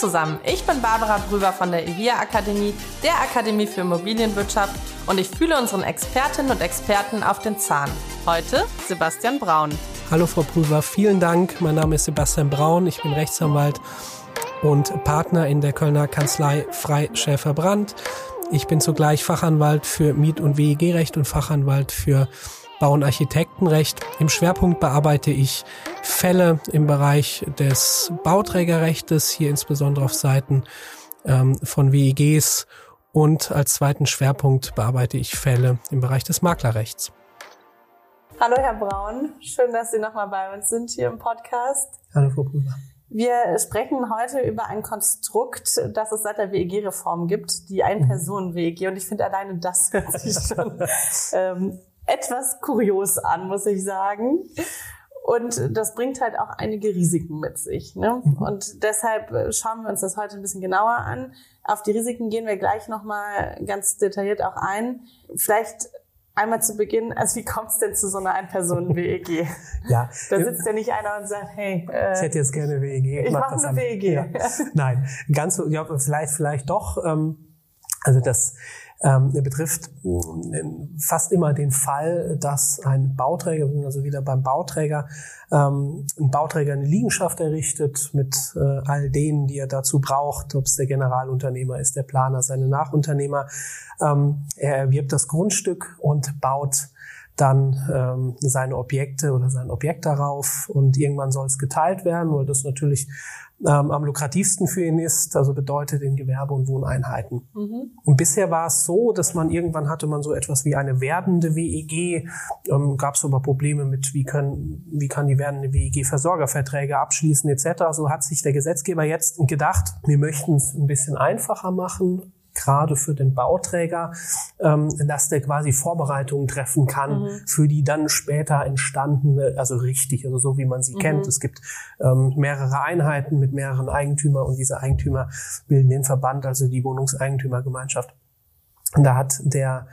Zusammen, ich bin Barbara Brüber von der IVIA Akademie, der Akademie für Immobilienwirtschaft und ich fühle unseren Expertinnen und Experten auf den Zahn. Heute Sebastian Braun. Hallo Frau Prüfer, vielen Dank. Mein Name ist Sebastian Braun, ich bin Rechtsanwalt und Partner in der Kölner Kanzlei Freischäfer Brandt. Ich bin zugleich Fachanwalt für Miet- und WEG-Recht und Fachanwalt für Bau- und Architektenrecht. Im Schwerpunkt bearbeite ich Fälle im Bereich des Bauträgerrechtes, hier insbesondere auf Seiten ähm, von WEGs und als zweiten Schwerpunkt bearbeite ich Fälle im Bereich des Maklerrechts. Hallo Herr Braun, schön, dass Sie nochmal bei uns sind hier im Podcast. Hallo Frau Prüfer. Wir sprechen heute über ein Konstrukt, das es seit der WEG-Reform gibt, die Ein-Personen-WEG. Und ich finde alleine das hört sich schon ähm, etwas kurios an, muss ich sagen. Und das bringt halt auch einige Risiken mit sich. Ne? Und deshalb schauen wir uns das heute ein bisschen genauer an. Auf die Risiken gehen wir gleich nochmal ganz detailliert auch ein. Vielleicht einmal zu Beginn, also wie kommt es denn zu so einer Ein-Personen-WEG? Ja. Da sitzt ja nicht einer und sagt, hey, äh, Ich hätte jetzt gerne WEG. ich mach mache das eine. WEG. Ja. Nein, ganz ja, vielleicht, vielleicht doch. Ähm, also das ähm, betrifft ähm, fast immer den Fall, dass ein Bauträger, also wieder beim Bauträger, ähm, ein Bauträger eine Liegenschaft errichtet mit äh, all denen, die er dazu braucht, ob es der Generalunternehmer ist, der Planer, seine Nachunternehmer. Ähm, er erwirbt das Grundstück und baut dann ähm, seine Objekte oder sein Objekt darauf. Und irgendwann soll es geteilt werden, weil das natürlich ähm, am lukrativsten für ihn ist, also bedeutet in Gewerbe- und Wohneinheiten. Mhm. Und bisher war es so, dass man irgendwann hatte man so etwas wie eine werdende WEG, ähm, gab es aber Probleme mit, wie können, wie kann die werdende WEG Versorgerverträge abschließen etc. So hat sich der Gesetzgeber jetzt gedacht, wir möchten es ein bisschen einfacher machen, gerade für den Bauträger, ähm, dass der quasi Vorbereitungen treffen kann für die dann später entstandene, also richtig, also so wie man sie kennt. Es gibt ähm, mehrere Einheiten mit mehreren Eigentümern und diese Eigentümer bilden den Verband, also die Wohnungseigentümergemeinschaft. Und da hat der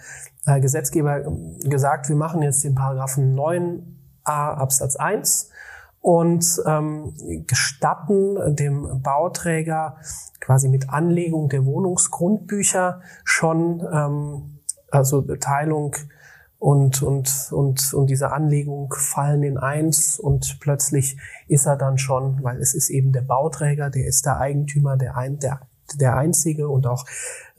äh, Gesetzgeber ähm, gesagt, wir machen jetzt den Paragraphen 9a Absatz 1 und ähm, gestatten dem Bauträger quasi mit Anlegung der Wohnungsgrundbücher schon ähm, also Teilung und und und und diese Anlegung fallen in eins und plötzlich ist er dann schon, weil es ist eben der Bauträger, der ist der Eigentümer, der ein der der einzige und auch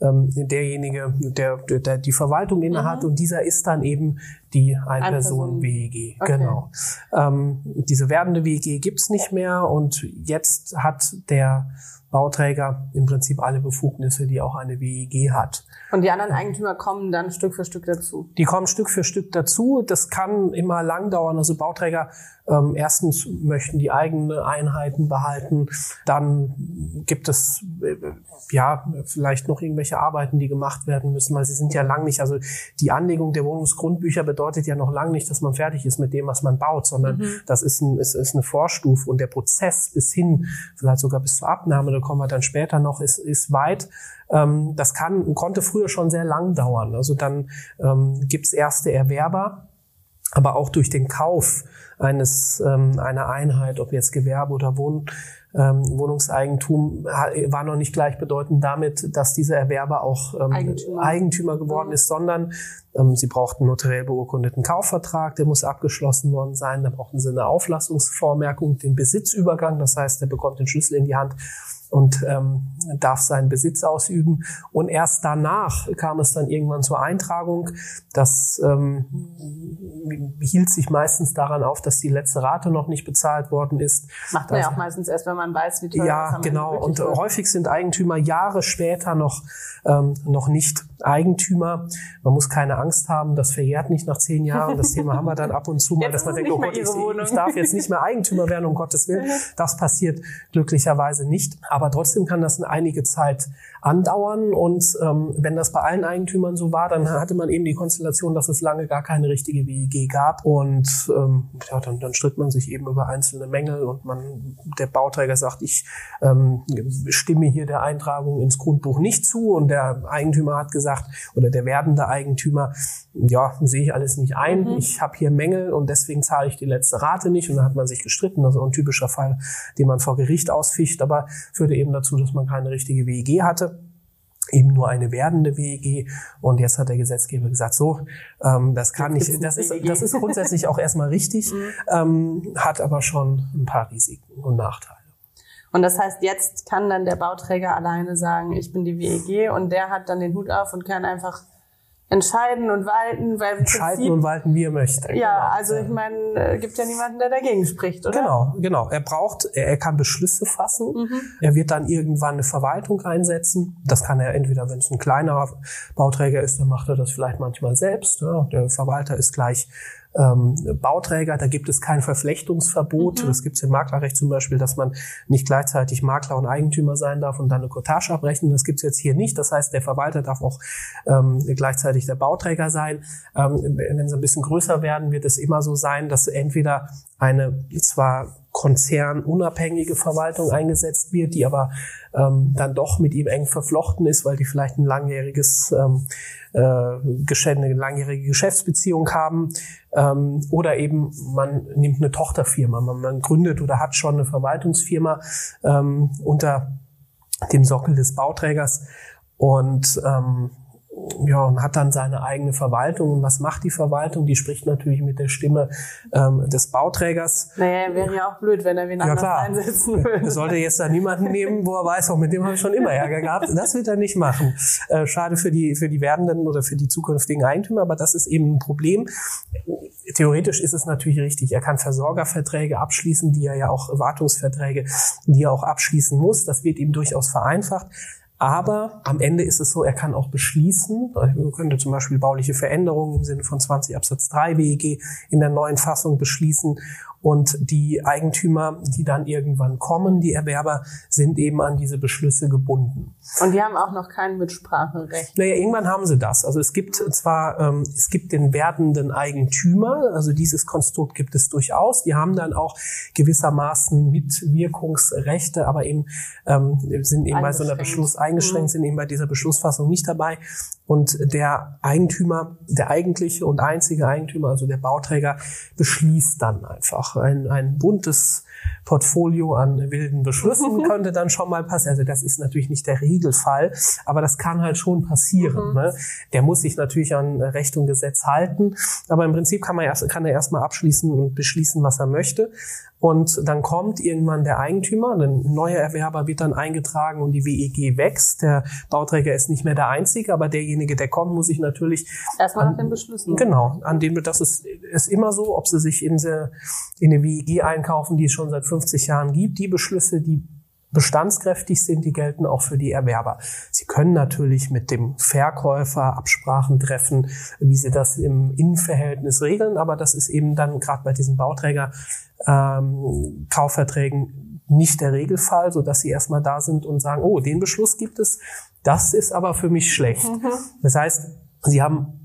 ähm, derjenige, der, der die Verwaltung innehat und dieser ist dann eben die Ein-Personen-WEG. Okay. Genau. Ähm, diese werdende WEG gibt's nicht mehr und jetzt hat der Bauträger im Prinzip alle Befugnisse, die auch eine WEG hat. Und die anderen Eigentümer kommen dann Stück für Stück dazu. Die kommen Stück für Stück dazu. Das kann immer lang dauern. Also Bauträger ähm, erstens möchten die eigene Einheiten behalten. Dann gibt es äh, ja vielleicht noch irgendwelche Arbeiten, die gemacht werden müssen, weil sie sind ja lang nicht. Also die Anlegung der Wohnungsgrundbücher bedeutet ja noch lang nicht, dass man fertig ist mit dem, was man baut, sondern das ist, ein, ist, ist eine Vorstufe und der Prozess bis hin, vielleicht sogar bis zur Abnahme, da kommen wir dann später noch, ist, ist weit. Ähm, das kann, konnte früher schon sehr lang dauern. Also dann ähm, gibt's erste Erwerber, aber auch durch den Kauf eines ähm, einer Einheit, ob jetzt Gewerbe oder Wohn, ähm, Wohnungseigentum, war noch nicht gleichbedeutend damit, dass dieser Erwerber auch ähm, Eigentümer. Eigentümer, geworden ist, sondern ähm, sie brauchten einen notariell beurkundeten Kaufvertrag, der muss abgeschlossen worden sein. Da brauchten sie eine Auflassungsvormerkung, den Besitzübergang, das heißt, er bekommt den Schlüssel in die Hand und ähm, darf seinen Besitz ausüben. Und erst danach kam es dann irgendwann zur Eintragung. Das ähm, hielt sich meistens daran auf, dass die letzte Rate noch nicht bezahlt worden ist. Macht man ja Das- auch meistens erst, wenn man weiß, wie teuer Ja, das genau. Und wird. häufig sind Eigentümer Jahre später noch, ähm, noch nicht Eigentümer. Man muss keine Angst haben, das verjährt nicht nach zehn Jahren. Das Thema haben wir dann ab und zu mal, Jetzt dass man denkt, oh Gott, ich, ich darf jetzt nicht mehr Eigentümer werden, um Gottes Willen. Das passiert glücklicherweise nicht. Aber trotzdem kann das in einige Zeit andauern. Und ähm, wenn das bei allen Eigentümern so war, dann hatte man eben die Konstellation, dass es lange gar keine richtige WEG gab. Und ähm, ja, dann, dann stritt man sich eben über einzelne Mängel und man, der Bauträger sagt, ich ähm, stimme hier der Eintragung ins Grundbuch nicht zu. Und der Eigentümer hat gesagt, oder der werdende Eigentümer, ja, sehe ich alles nicht ein. Mhm. Ich habe hier Mängel und deswegen zahle ich die letzte Rate nicht. Und dann hat man sich gestritten. Das ist auch ein typischer Fall, den man vor Gericht ausficht, aber führte eben dazu, dass man keine richtige WEG hatte eben nur eine werdende WEG und jetzt hat der Gesetzgeber gesagt, so, ähm, das kann Jetzt nicht, das ist, WEG. das ist grundsätzlich auch erstmal richtig, Mhm. ähm, hat aber schon ein paar Risiken und Nachteile. Und das heißt, jetzt kann dann der Bauträger alleine sagen, ich bin die WEG und der hat dann den Hut auf und kann einfach entscheiden und walten, weil Entscheiden Prinzip, und walten, wie er möchte. ja, Genau. also ich meine, äh, gibt ja niemanden, der dagegen spricht, oder? Genau, genau. Er braucht, er, er kann Beschlüsse fassen. Mhm. Er wird dann irgendwann eine Verwaltung einsetzen. Das kann er entweder, wenn es ein kleinerer Bauträger ist, dann macht er das vielleicht manchmal selbst. Ja, der Verwalter ist gleich ähm, Bauträger, da gibt es kein Verflechtungsverbot. Mhm. Das gibt es im Maklerrecht zum Beispiel, dass man nicht gleichzeitig Makler und Eigentümer sein darf und dann eine Cottage abrechnen. Das gibt es jetzt hier nicht. Das heißt, der Verwalter darf auch ähm, gleichzeitig der Bauträger sein. Ähm, wenn sie ein bisschen größer werden, wird es immer so sein, dass entweder eine zwar konzernunabhängige Verwaltung eingesetzt wird, die aber ähm, dann doch mit ihm eng verflochten ist, weil die vielleicht ein langjähriges ähm, äh, eine langjährige Geschäftsbeziehung haben. Ähm, oder eben man nimmt eine Tochterfirma, man, man gründet oder hat schon eine Verwaltungsfirma ähm, unter dem Sockel des Bauträgers und ähm, ja, und hat dann seine eigene Verwaltung. Und was macht die Verwaltung? Die spricht natürlich mit der Stimme ähm, des Bauträgers. Naja, wäre ja auch blöd, wenn er wen Ja, anders klar. einsetzen Er würde. sollte jetzt da niemanden nehmen, wo er weiß, auch mit dem habe ich schon immer Ärger gehabt. Das wird er nicht machen. Äh, schade für die, für die werdenden oder für die zukünftigen Eigentümer, aber das ist eben ein Problem. Theoretisch ist es natürlich richtig. Er kann Versorgerverträge abschließen, die er ja auch, Wartungsverträge, die er auch abschließen muss. Das wird ihm durchaus vereinfacht. Aber am Ende ist es so, er kann auch beschließen, er könnte zum Beispiel bauliche Veränderungen im Sinne von 20 Absatz 3 WEG in der neuen Fassung beschließen. Und die Eigentümer, die dann irgendwann kommen, die Erwerber, sind eben an diese Beschlüsse gebunden. Und die haben auch noch kein Mitspracherecht. Naja, irgendwann haben sie das. Also es gibt zwar, ähm, es gibt den werdenden Eigentümer, also dieses Konstrukt gibt es durchaus. Die haben dann auch gewissermaßen Mitwirkungsrechte, aber eben ähm, sind eben bei so einer. Beschluss eingeschränkt, sind eben bei dieser Beschlussfassung nicht dabei. Und der Eigentümer, der eigentliche und einzige Eigentümer, also der Bauträger, beschließt dann einfach ein, ein buntes Portfolio an wilden Beschlüssen könnte dann schon mal passieren. Also das ist natürlich nicht der Regelfall, aber das kann halt schon passieren. Ne? Der muss sich natürlich an Recht und Gesetz halten, aber im Prinzip kann man erst, kann er erstmal abschließen und beschließen, was er möchte. Und dann kommt irgendwann der Eigentümer, ein neuer Erwerber wird dann eingetragen und die WEG wächst. Der Bauträger ist nicht mehr der Einzige, aber derjenige, der kommt, muss sich natürlich Erstmal nach den Beschlüssen. Genau, an dem das ist, ist immer so, ob sie sich in, se, in eine WEG einkaufen, die es schon seit 50 Jahren gibt. Die Beschlüsse, die bestandskräftig sind, die gelten auch für die Erwerber. Sie können natürlich mit dem Verkäufer Absprachen treffen, wie sie das im Innenverhältnis regeln, aber das ist eben dann gerade bei diesen Bauträger ähm, Kaufverträgen nicht der Regelfall, so dass sie erstmal da sind und sagen, oh, den Beschluss gibt es, das ist aber für mich schlecht. Das heißt, sie haben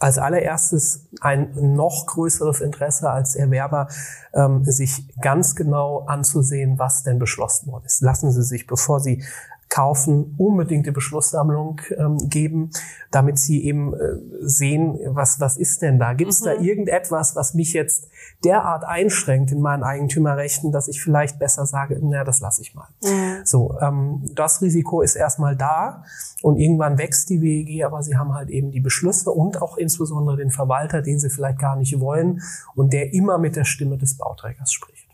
als allererstes ein noch größeres Interesse als Erwerber, ähm, sich ganz genau anzusehen, was denn beschlossen worden ist. Lassen Sie sich, bevor Sie kaufen, unbedingt die Beschlusssammlung ähm, geben, damit Sie eben äh, sehen, was, was ist denn da? Gibt es da irgendetwas, was mich jetzt derart einschränkt in meinen Eigentümerrechten, dass ich vielleicht besser sage, na, das lasse ich mal. So, ähm, das Risiko ist erstmal da und irgendwann wächst die WEG, aber sie haben halt eben die Beschlüsse und auch insbesondere den Verwalter, den sie vielleicht gar nicht wollen und der immer mit der Stimme des Bauträgers spricht.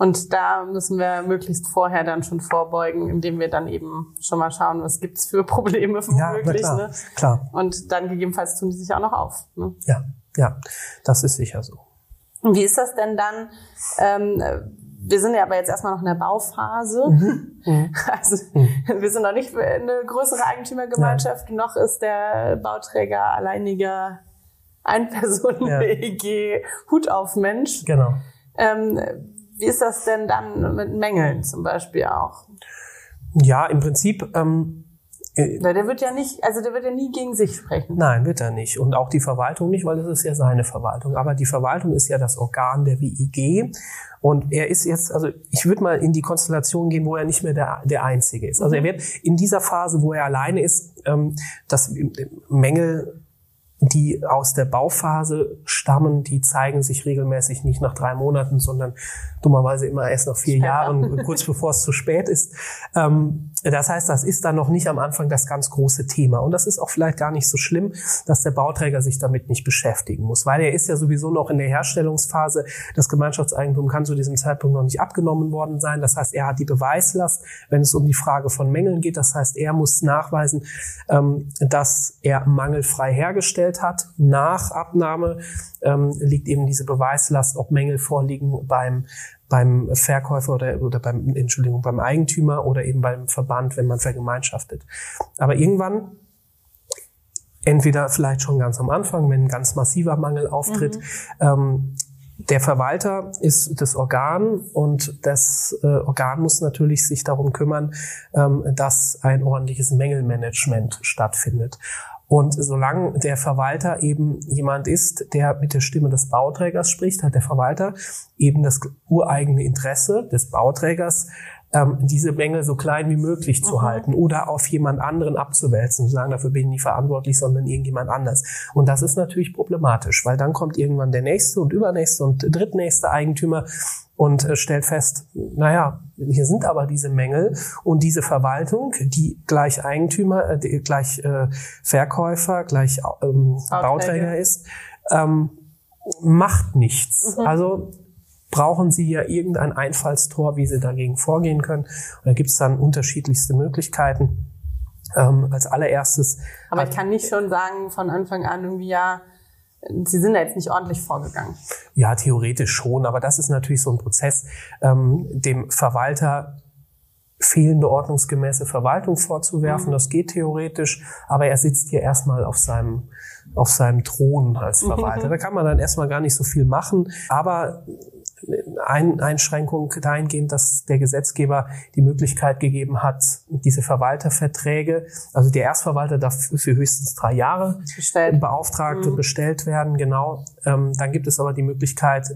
Und da müssen wir möglichst vorher dann schon vorbeugen, indem wir dann eben schon mal schauen, was gibt's für Probleme Ja, womöglich. klar, ne? klar. Und dann gegebenenfalls tun die sich auch noch auf. Ne? Ja, ja, das ist sicher so. Und wie ist das denn dann? Ähm, wir sind ja aber jetzt erstmal noch in der Bauphase. Mhm. mhm. Also mhm. wir sind noch nicht eine größere Eigentümergemeinschaft, Nein. noch ist der Bauträger alleiniger Ein-Personen-WEG ja. Hut auf Mensch. Genau. Ähm, wie ist das denn dann mit Mängeln zum Beispiel auch? Ja, im Prinzip. Ähm, äh, der wird ja nicht, also der wird ja nie gegen sich sprechen. Nein, wird er nicht. Und auch die Verwaltung nicht, weil es ist ja seine Verwaltung. Aber die Verwaltung ist ja das Organ der WIG. Und er ist jetzt, also ich würde mal in die Konstellation gehen, wo er nicht mehr der, der Einzige ist. Also er mhm. wird in dieser Phase, wo er alleine ist, ähm, das Mängel die aus der Bauphase stammen, die zeigen sich regelmäßig nicht nach drei Monaten, sondern dummerweise immer erst nach vier Jahren, kurz bevor es zu spät ist. Ähm, das heißt, das ist dann noch nicht am Anfang das ganz große Thema. Und das ist auch vielleicht gar nicht so schlimm, dass der Bauträger sich damit nicht beschäftigen muss, weil er ist ja sowieso noch in der Herstellungsphase. Das Gemeinschaftseigentum kann zu diesem Zeitpunkt noch nicht abgenommen worden sein. Das heißt, er hat die Beweislast, wenn es um die Frage von Mängeln geht. Das heißt, er muss nachweisen, ähm, dass er mangelfrei hergestellt hat. Nach Abnahme ähm, liegt eben diese Beweislast, ob Mängel vorliegen beim beim Verkäufer oder, oder beim, Entschuldigung, beim Eigentümer oder eben beim Verband, wenn man vergemeinschaftet. Aber irgendwann, entweder vielleicht schon ganz am Anfang, wenn ein ganz massiver Mangel auftritt, mhm. ähm, der Verwalter ist das Organ und das äh, Organ muss natürlich sich darum kümmern, ähm, dass ein ordentliches Mängelmanagement stattfindet. Und solange der Verwalter eben jemand ist, der mit der Stimme des Bauträgers spricht, hat der Verwalter eben das ureigene Interesse des Bauträgers, ähm, diese Mängel so klein wie möglich zu mhm. halten oder auf jemand anderen abzuwälzen, zu sagen, dafür bin ich nicht verantwortlich, sondern irgendjemand anders. Und das ist natürlich problematisch, weil dann kommt irgendwann der nächste und übernächste und drittnächste Eigentümer und äh, stellt fest, naja, hier sind aber diese Mängel und diese Verwaltung, die gleich Eigentümer, äh, gleich äh, Verkäufer, gleich ähm, Bauträger ist, ähm, macht nichts. Mhm. Also brauchen Sie ja irgendein Einfallstor, wie Sie dagegen vorgehen können. Und da gibt es dann unterschiedlichste Möglichkeiten. Ähm, als allererstes. Aber ich kann nicht schon sagen von Anfang an irgendwie, ja, Sie sind da jetzt nicht ordentlich vorgegangen. Ja, theoretisch schon, aber das ist natürlich so ein Prozess, ähm, dem Verwalter fehlende ordnungsgemäße Verwaltung vorzuwerfen. Mhm. Das geht theoretisch, aber er sitzt hier erstmal auf seinem auf seinem Thron als Verwalter. Mhm. Da kann man dann erstmal gar nicht so viel machen. Aber ein Einschränkung dahingehend, dass der Gesetzgeber die Möglichkeit gegeben hat, diese Verwalterverträge, also der Erstverwalter darf für höchstens drei Jahre bestellt. beauftragt und mhm. bestellt werden, genau. Ähm, dann gibt es aber die Möglichkeit,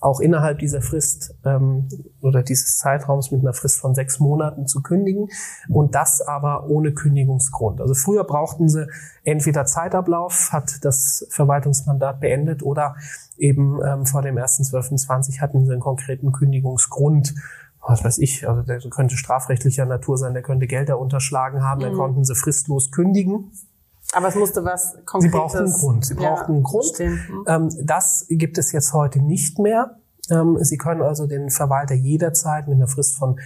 auch innerhalb dieser Frist ähm, oder dieses Zeitraums mit einer Frist von sechs Monaten zu kündigen und das aber ohne Kündigungsgrund. Also früher brauchten sie entweder Zeitablauf, hat das Verwaltungsmandat beendet oder eben ähm, vor dem 1.12.20 hatten sie einen konkreten Kündigungsgrund was weiß ich, also der könnte strafrechtlicher Natur sein, der könnte Gelder unterschlagen haben, mhm. dann konnten sie fristlos kündigen. Aber es musste was Konkretes. Sie brauchten einen Grund. Sie brauchten ja, einen Grund. Mhm. Ähm, das gibt es jetzt heute nicht mehr. Ähm, Sie können also den Verwalter jederzeit mit einer Frist von,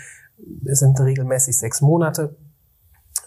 es sind regelmäßig sechs Monate,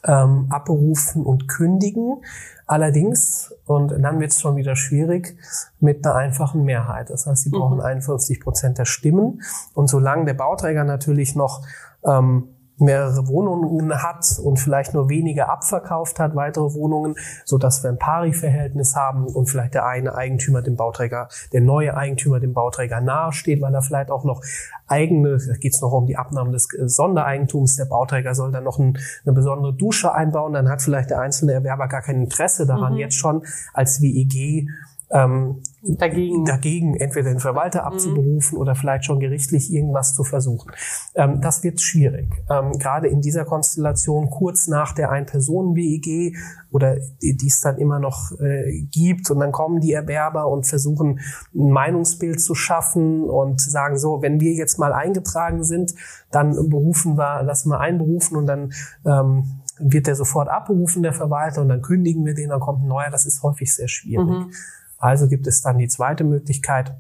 ähm, abberufen und kündigen. Allerdings, und dann wird es schon wieder schwierig, mit einer einfachen Mehrheit. Das heißt, Sie brauchen mhm. 51 Prozent der Stimmen. Und solange der Bauträger natürlich noch ähm, mehrere Wohnungen hat und vielleicht nur wenige abverkauft hat, weitere Wohnungen, so dass wir ein Pari-Verhältnis haben und vielleicht der eine Eigentümer dem Bauträger, der neue Eigentümer dem Bauträger nahesteht, weil er vielleicht auch noch eigene, da geht es noch um die Abnahme des Sondereigentums, der Bauträger soll dann noch ein, eine besondere Dusche einbauen, dann hat vielleicht der einzelne Erwerber gar kein Interesse daran, mhm. jetzt schon als WEG ähm, dagegen. dagegen entweder den Verwalter mhm. abzuberufen mhm. oder vielleicht schon gerichtlich irgendwas zu versuchen. Ähm, das wird schwierig. Ähm, gerade in dieser Konstellation kurz nach der Ein-Personen-WEG oder die, die es dann immer noch äh, gibt und dann kommen die Erwerber und versuchen ein Meinungsbild zu schaffen und sagen so, wenn wir jetzt mal eingetragen sind, dann berufen wir, lassen wir einberufen und dann ähm, wird der sofort abberufen, der Verwalter, und dann kündigen wir den, dann kommt ein neuer. Das ist häufig sehr schwierig. Mhm. Also gibt es dann die zweite Möglichkeit,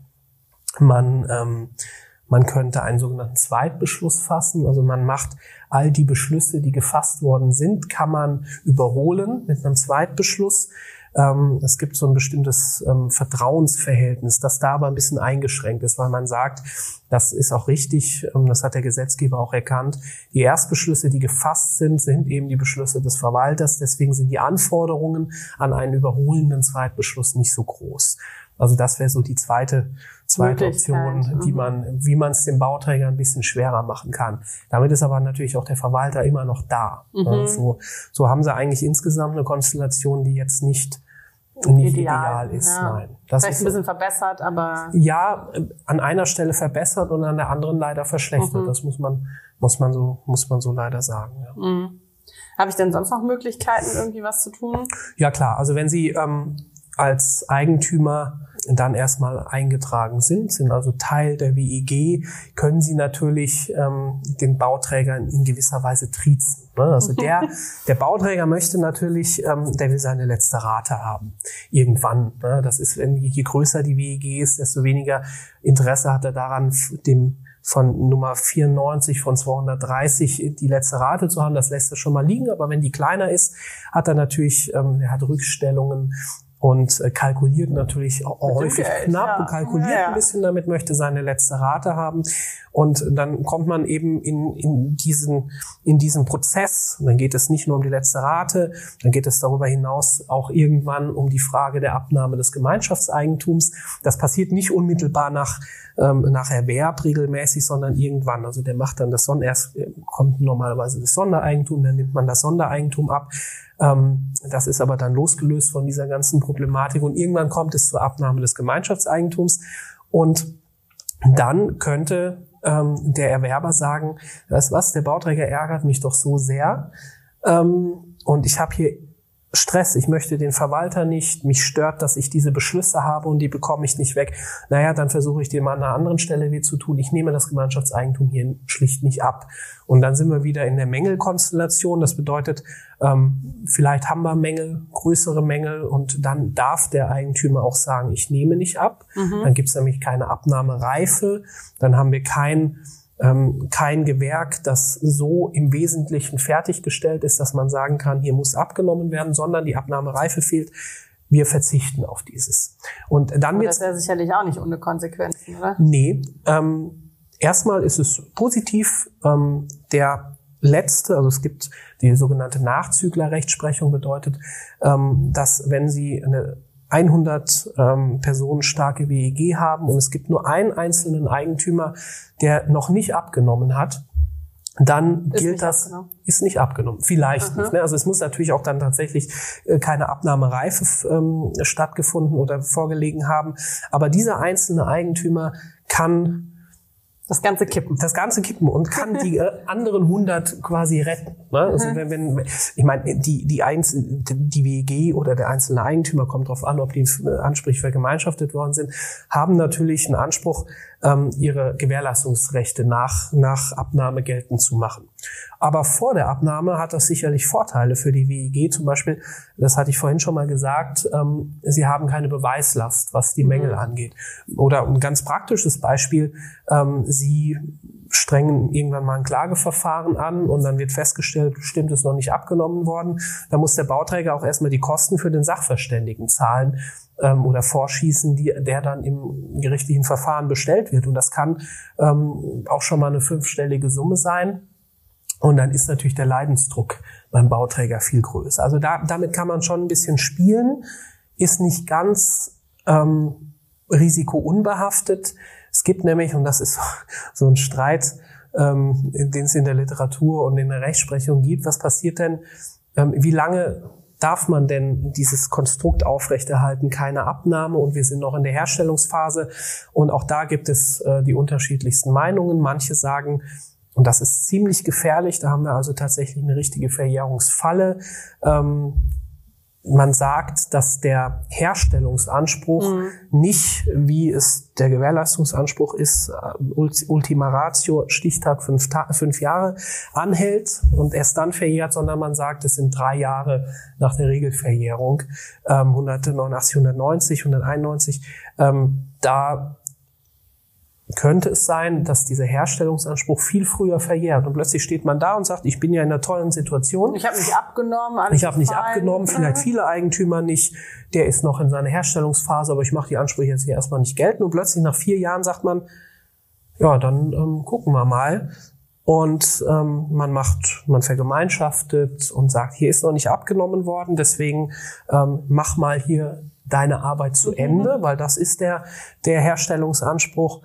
man, ähm, man könnte einen sogenannten Zweitbeschluss fassen. Also man macht all die Beschlüsse, die gefasst worden sind, kann man überholen mit einem Zweitbeschluss. Ähm, es gibt so ein bestimmtes ähm, Vertrauensverhältnis, das da aber ein bisschen eingeschränkt ist, weil man sagt, das ist auch richtig, ähm, das hat der Gesetzgeber auch erkannt. Die Erstbeschlüsse, die gefasst sind, sind eben die Beschlüsse des Verwalters. Deswegen sind die Anforderungen an einen überholenden Zweitbeschluss nicht so groß. Also das wäre so die zweite, zweite Option, die mhm. man, wie man es dem Bauträger ein bisschen schwerer machen kann. Damit ist aber natürlich auch der Verwalter immer noch da. Mhm. So, so haben sie eigentlich insgesamt eine Konstellation, die jetzt nicht nicht ideal, ideal ist. Ja. Nein. Das Vielleicht ist, ein bisschen verbessert, aber ja, an einer Stelle verbessert und an der anderen leider verschlechtert. Mhm. Das muss man muss man so muss man so leider sagen. Ja. Mhm. Habe ich denn sonst noch Möglichkeiten, irgendwie was zu tun? Ja klar. Also wenn Sie ähm, als Eigentümer dann erstmal eingetragen sind, sind also Teil der WEG, können Sie natürlich ähm, den Bauträger in gewisser Weise triezen. Ne? Also der, der Bauträger möchte natürlich, ähm, der will seine letzte Rate haben. Irgendwann. Ne? Das ist, wenn, je größer die WEG ist, desto weniger Interesse hat er daran, dem von Nummer 94 von 230 die letzte Rate zu haben, das lässt er schon mal liegen. Aber wenn die kleiner ist, hat er natürlich, ähm, er hat Rückstellungen und äh, kalkuliert natürlich auch häufig Geld, knapp ja. und kalkuliert ja, ja. ein bisschen damit, möchte seine letzte Rate haben. Und dann kommt man eben in, in, diesen, in diesen Prozess. Und dann geht es nicht nur um die letzte Rate, dann geht es darüber hinaus auch irgendwann um die Frage der Abnahme des Gemeinschaftseigentums. Das passiert nicht unmittelbar nach, ähm, nach Erwerb regelmäßig, sondern irgendwann. Also der macht dann das Sonder, erst kommt normalerweise das Sondereigentum, dann nimmt man das Sondereigentum ab. Ähm, das ist aber dann losgelöst von dieser ganzen Problematik und irgendwann kommt es zur Abnahme des Gemeinschaftseigentums und dann könnte ähm, der Erwerber sagen, weißt was, der Bauträger ärgert mich doch so sehr ähm, und ich habe hier Stress, ich möchte den Verwalter nicht, mich stört, dass ich diese Beschlüsse habe und die bekomme ich nicht weg. Naja, dann versuche ich dem an einer anderen Stelle weh zu tun. Ich nehme das Gemeinschaftseigentum hier schlicht nicht ab. Und dann sind wir wieder in der Mängelkonstellation. Das bedeutet, ähm, vielleicht haben wir Mängel, größere Mängel und dann darf der Eigentümer auch sagen, ich nehme nicht ab. Mhm. Dann gibt es nämlich keine Abnahmereife. Dann haben wir kein kein Gewerk, das so im Wesentlichen fertiggestellt ist, dass man sagen kann, hier muss abgenommen werden, sondern die Abnahmereife fehlt. Wir verzichten auf dieses. Und dann Aber das wäre sicherlich auch nicht ohne Konsequenzen, oder? Nee. Ähm, erstmal ist es positiv. Ähm, der letzte, also es gibt die sogenannte Nachzüglerrechtsprechung, bedeutet, ähm, dass wenn Sie eine 100 ähm, Personen starke WEG haben und es gibt nur einen einzelnen Eigentümer, der noch nicht abgenommen hat, dann ist gilt das, abgenommen. ist nicht abgenommen. Vielleicht Aha. nicht. Ne? Also es muss natürlich auch dann tatsächlich äh, keine Abnahmereife ähm, stattgefunden oder vorgelegen haben. Aber dieser einzelne Eigentümer kann das ganze kippen. Das ganze kippen und kann die äh, anderen 100 quasi retten. Ne? Also mhm. wenn, wenn, ich meine, die, die, Einzel die WEG oder der einzelne Eigentümer, kommt darauf an, ob die äh, Ansprüche vergemeinschaftet worden sind, haben natürlich einen Anspruch, ähm, ihre Gewährleistungsrechte nach, nach Abnahme geltend zu machen. Aber vor der Abnahme hat das sicherlich Vorteile für die WEG. Zum Beispiel, das hatte ich vorhin schon mal gesagt, ähm, sie haben keine Beweislast, was die Mängel mhm. angeht. Oder ein ganz praktisches Beispiel, ähm, sie strengen irgendwann mal ein Klageverfahren an und dann wird festgestellt, bestimmt ist noch nicht abgenommen worden. Da muss der Bauträger auch erstmal die Kosten für den Sachverständigen zahlen ähm, oder vorschießen, die, der dann im gerichtlichen Verfahren bestellt wird. Und das kann ähm, auch schon mal eine fünfstellige Summe sein. Und dann ist natürlich der Leidensdruck beim Bauträger viel größer. Also da, damit kann man schon ein bisschen spielen, ist nicht ganz ähm, risikounbehaftet. Es gibt nämlich, und das ist so ein Streit, ähm, den es in der Literatur und in der Rechtsprechung gibt, was passiert denn, ähm, wie lange darf man denn dieses Konstrukt aufrechterhalten, keine Abnahme und wir sind noch in der Herstellungsphase und auch da gibt es äh, die unterschiedlichsten Meinungen. Manche sagen, und das ist ziemlich gefährlich. Da haben wir also tatsächlich eine richtige Verjährungsfalle. Ähm, man sagt, dass der Herstellungsanspruch mhm. nicht, wie es der Gewährleistungsanspruch ist, äh, Ultima Ratio, Stichtag fünf, fünf Jahre, anhält und erst dann verjährt, sondern man sagt, es sind drei Jahre nach der Regelverjährung, ähm, 189, 190, 191. Ähm, da könnte es sein, dass dieser Herstellungsanspruch viel früher verjährt und plötzlich steht man da und sagt, ich bin ja in einer tollen Situation. Ich habe nicht abgenommen. Alles ich habe nicht abgenommen, vielleicht viele Eigentümer nicht. Der ist noch in seiner Herstellungsphase, aber ich mache die Ansprüche jetzt hier erstmal nicht geltend. Und plötzlich nach vier Jahren sagt man, ja, dann ähm, gucken wir mal. Und ähm, man macht, man vergemeinschaftet und sagt, hier ist noch nicht abgenommen worden, deswegen ähm, mach mal hier deine Arbeit zu Ende, weil das ist der, der Herstellungsanspruch.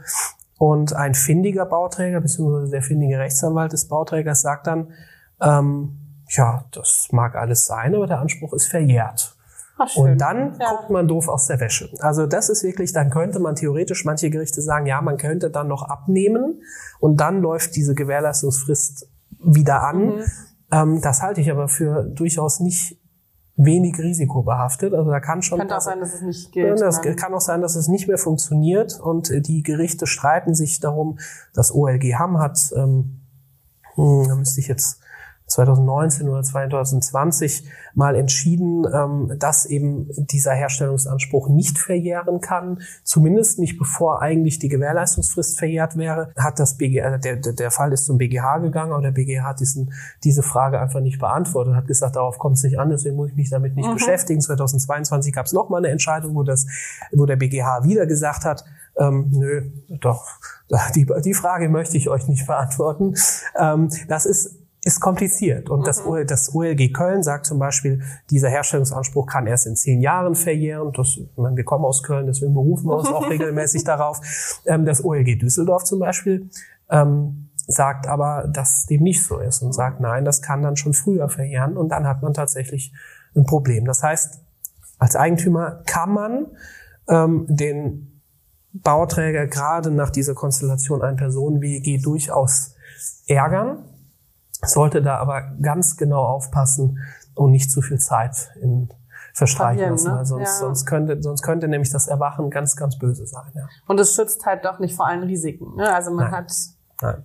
Und ein findiger Bauträger beziehungsweise der findige Rechtsanwalt des Bauträgers sagt dann, ähm, ja, das mag alles sein, aber der Anspruch ist verjährt. Ach. Und dann Ja. guckt man doof aus der Wäsche. Also das ist wirklich, dann könnte man theoretisch, manche Gerichte sagen, ja, man könnte dann noch abnehmen und dann läuft diese Gewährleistungsfrist wieder an. Mhm. Ähm, das halte ich aber für durchaus nicht wenig risikobehaftet. Also da kann schon Könnte auch sein, dass es nicht gilt. das Dann- kann auch sein, dass es nicht mehr funktioniert und äh, die Gerichte streiten sich darum. Das OLG Hamm hat, ähm, hm, da müsste ich jetzt 2019 oder 2020 mal entschieden, ähm, dass eben dieser Herstellungsanspruch nicht verjähren kann, zumindest nicht bevor eigentlich die Gewährleistungsfrist verjährt wäre. Hat das BGH, der, der, der Fall ist zum BGH gegangen, aber der BGH hat diesen, diese Frage einfach nicht beantwortet, hat gesagt, darauf kommt es nicht an, deswegen muss ich mich damit nicht beschäftigen. 2022 gab es nochmal eine Entscheidung, wo das, wo der BGH wieder gesagt hat, ähm, nö, doch, die, die Frage möchte ich euch nicht beantworten. Ähm, das ist ist kompliziert. Und das, O- das OLG Köln sagt zum Beispiel, dieser Herstellungsanspruch kann erst in zehn Jahren verjähren. Das, ich meine, wir kommen aus Köln, deswegen berufen wir uns auch regelmäßig darauf. Ähm, das OLG Düsseldorf zum Beispiel ähm, sagt aber, dass dem nicht so ist und sagt, nein, das kann dann schon früher verjähren und dann hat man tatsächlich ein Problem. Das heißt, als Eigentümer kann man ähm, den Bauträger gerade nach dieser Konstellation ein Personen-WEG durchaus ärgern, sollte da aber ganz genau aufpassen und nicht zu viel Zeit in verstreichen Verlieren, lassen, ne? weil sonst, Ja. sonst könnte, sonst könnte nämlich das Erwachen ganz, ganz böse sein. Ja. Und es schützt halt doch nicht vor allen Risiken. Ne? Also man Nein. hat Nein.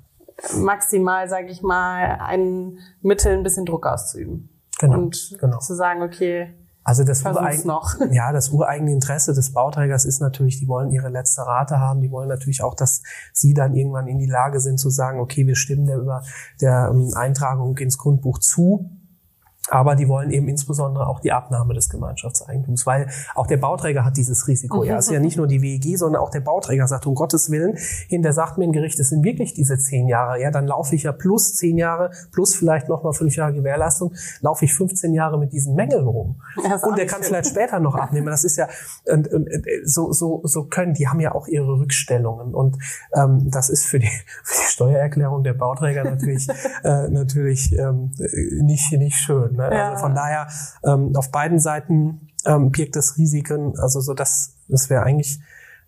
maximal, sage ich mal, ein Mittel, ein bisschen Druck auszuüben. Genau, Und genau. zu sagen, okay, Also das ureigene, noch. ja, das ureigene Interesse des Bauträgers ist natürlich, die wollen ihre letzte Rate haben, die wollen natürlich auch, dass sie dann irgendwann in die Lage sind zu sagen, okay, wir stimmen der über der ähm, Eintragung ins Grundbuch zu. Aber die wollen eben insbesondere auch die Abnahme des Gemeinschaftseigentums, weil auch der Bauträger hat dieses Risiko. Ja, es ist ja nicht nur die WEG, sondern auch der Bauträger sagt, um Gottes Willen, hinter sagt mir ein Gericht, es sind wirklich diese zehn Jahre. Ja, dann laufe ich ja plus zehn Jahre, plus vielleicht nochmal fünf Jahre Gewährleistung, laufe ich 15 Jahre mit diesen Mängeln rum. Und der kann schön. vielleicht später noch abnehmen. Das ist ja, und, und, und, so, so, so können, die haben ja auch ihre Rückstellungen. Und ähm, das ist für die, für die Steuererklärung der Bauträger natürlich, äh, natürlich ähm, nicht, nicht schön. Ne? Ja. Also von daher, ähm, auf beiden Seiten ähm, birgt das Risiken, also so dass, dass wir eigentlich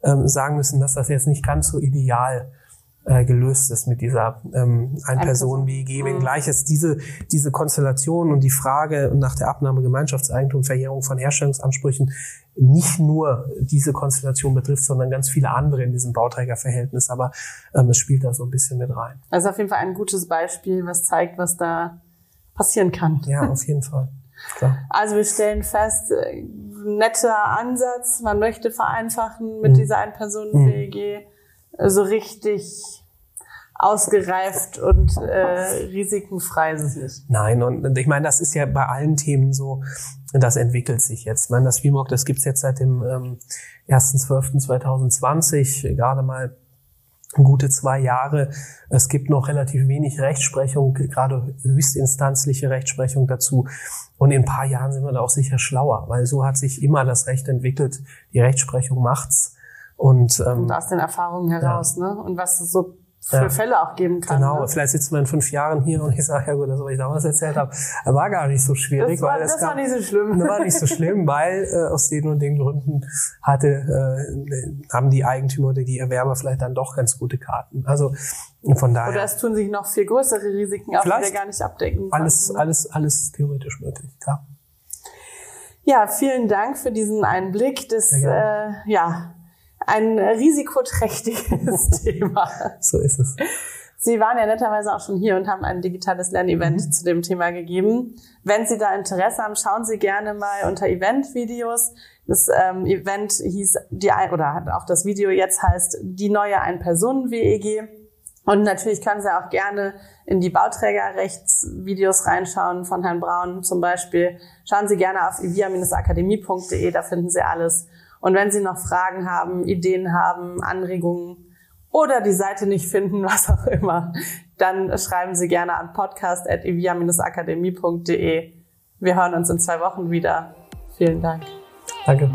ähm, sagen müssen, dass das jetzt nicht ganz so ideal äh, gelöst ist mit dieser ähm, Ein-Personen-WG, Mhm. wenngleich es diese, diese Konstellation und die Frage nach der Abnahme Gemeinschaftseigentum, Verjährung von Herstellungsansprüchen nicht nur diese Konstellation betrifft, sondern ganz viele andere in diesem Bauträgerverhältnis. Aber ähm, es spielt da so ein bisschen mit rein. das ist auf jeden Fall ein gutes Beispiel, was zeigt, was da passieren kann. Ja, auf jeden Fall. Klar. Also wir stellen fest, äh, netter Ansatz, man möchte vereinfachen mit Mhm. dieser Ein-Personen-WG, äh, so richtig ausgereift und äh, risikenfrei ist es nicht. Nein, und ich meine, das ist ja bei allen Themen so, das entwickelt sich jetzt. Ich meine, das WIMOG, das gibt's jetzt seit dem ähm, 1.12.2020, gerade mal gute zwei Jahre. Es gibt noch relativ wenig Rechtsprechung, gerade höchstinstanzliche Rechtsprechung dazu. Und in ein paar Jahren sind wir da auch sicher schlauer, weil so hat sich immer das Recht entwickelt. Die Rechtsprechung macht's. Und, ähm, Und aus den Erfahrungen heraus, ne? Und was so für. Fälle auch geben kann. Genau, Ne? vielleicht sitzen wir in fünf Jahren hier und ich sage, ja gut, das, was ich damals erzählt habe, war gar nicht so schwierig. Das war, weil es das war gab- nicht so schlimm. Das war nicht so schlimm, weil äh, aus den und den Gründen hatte, äh, haben die Eigentümer oder die Erwerber vielleicht dann doch ganz gute Karten. Also von daher Oder es tun sich noch viel größere Risiken auf, die wir gar nicht abdecken. alles, konnten. alles, alles theoretisch möglich. Klar. Ja, vielen Dank für diesen Einblick. Das, äh, ja, ein risikoträchtiges Thema. So ist es. Sie waren ja netterweise auch schon hier und haben ein digitales Lernevent mhm. zu dem Thema gegeben. Wenn Sie da Interesse haben, schauen Sie gerne mal unter Event-Videos. Das ähm, Event hieß die oder auch das Video jetzt heißt die neue Ein-Personen-WEG. Und natürlich können Sie auch gerne in die Bauträgerrechtsvideos reinschauen von Herrn Braun zum Beispiel. Schauen Sie gerne auf ivia-akademie.de, da finden Sie alles. Und wenn Sie noch Fragen haben, Ideen haben, Anregungen, oder die Seite nicht finden, was auch immer, dann schreiben Sie gerne an podcast.evia-akademie.de. Wir hören uns in zwei Wochen wieder. Vielen Dank. Danke.